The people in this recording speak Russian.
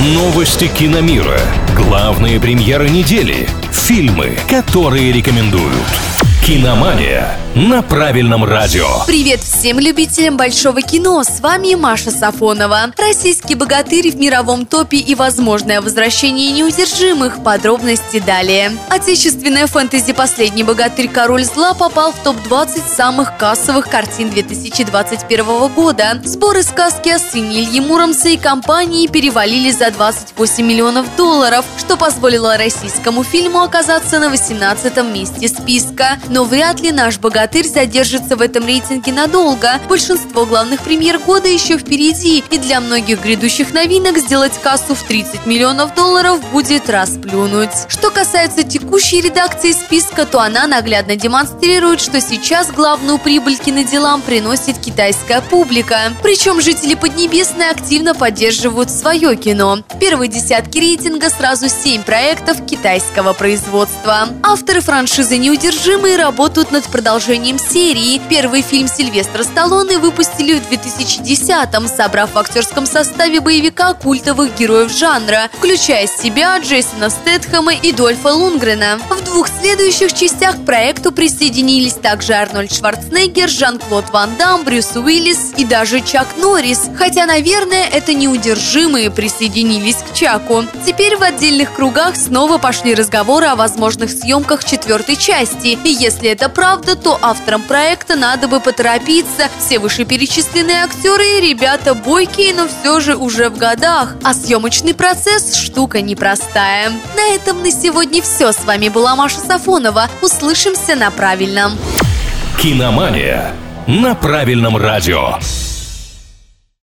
Новости киномира. Главные премьеры недели. Фильмы, которые рекомендуют. Киномания на правильном радио. Привет всем любителям большого кино, с вами Маша Сафонова. Российский богатырь в мировом топе и возможное возвращение неудержимых. Подробности далее. Отечественная фэнтези «Последний богатырь. Король зла» попал в топ-20 самых кассовых картин 2021 года. Сборы сказки о сыне Ильи Муромца и компании перевалили за 28 миллионов долларов, что позволило российскому фильму оказаться на 18 месте списка. Но вряд ли наш богатырь «Богатырь» задержится в этом рейтинге надолго. Большинство главных премьер года еще впереди, и для многих грядущих новинок сделать кассу в 30 миллионов долларов будет расплюнуть. Что касается текущей редакции списка, то она наглядно демонстрирует, что сейчас главную прибыль киноделам приносит китайская публика. Причем жители Поднебесной активно поддерживают свое кино. В первой десятке рейтинга сразу 7 проектов китайского производства. Авторы франшизы «Неудержимые» работают над продолжением продолжением серии. Первый фильм Сильвестра Сталлоне выпустили в 2010-м, собрав в актерском составе боевика культовых героев жанра, включая себя Джейсона Стэтхэма и Дольфа Лунгрена. В двух следующих частях к проекту присоединились также Арнольд Шварценеггер, Жан-Клод Ван Дам, Брюс Уиллис и даже Чак Норрис. Хотя, наверное, это неудержимые присоединились к Чаку. Теперь в отдельных кругах снова пошли разговоры о возможных съемках четвертой части. И если это правда, то авторам проекта надо бы поторопиться. Все вышеперечисленные актеры и ребята бойкие, но все же уже в годах. А съемочный процесс – штука непростая. На этом на сегодня все. С вами была Маша Сафонова. Услышимся на правильном. Киномания на правильном радио.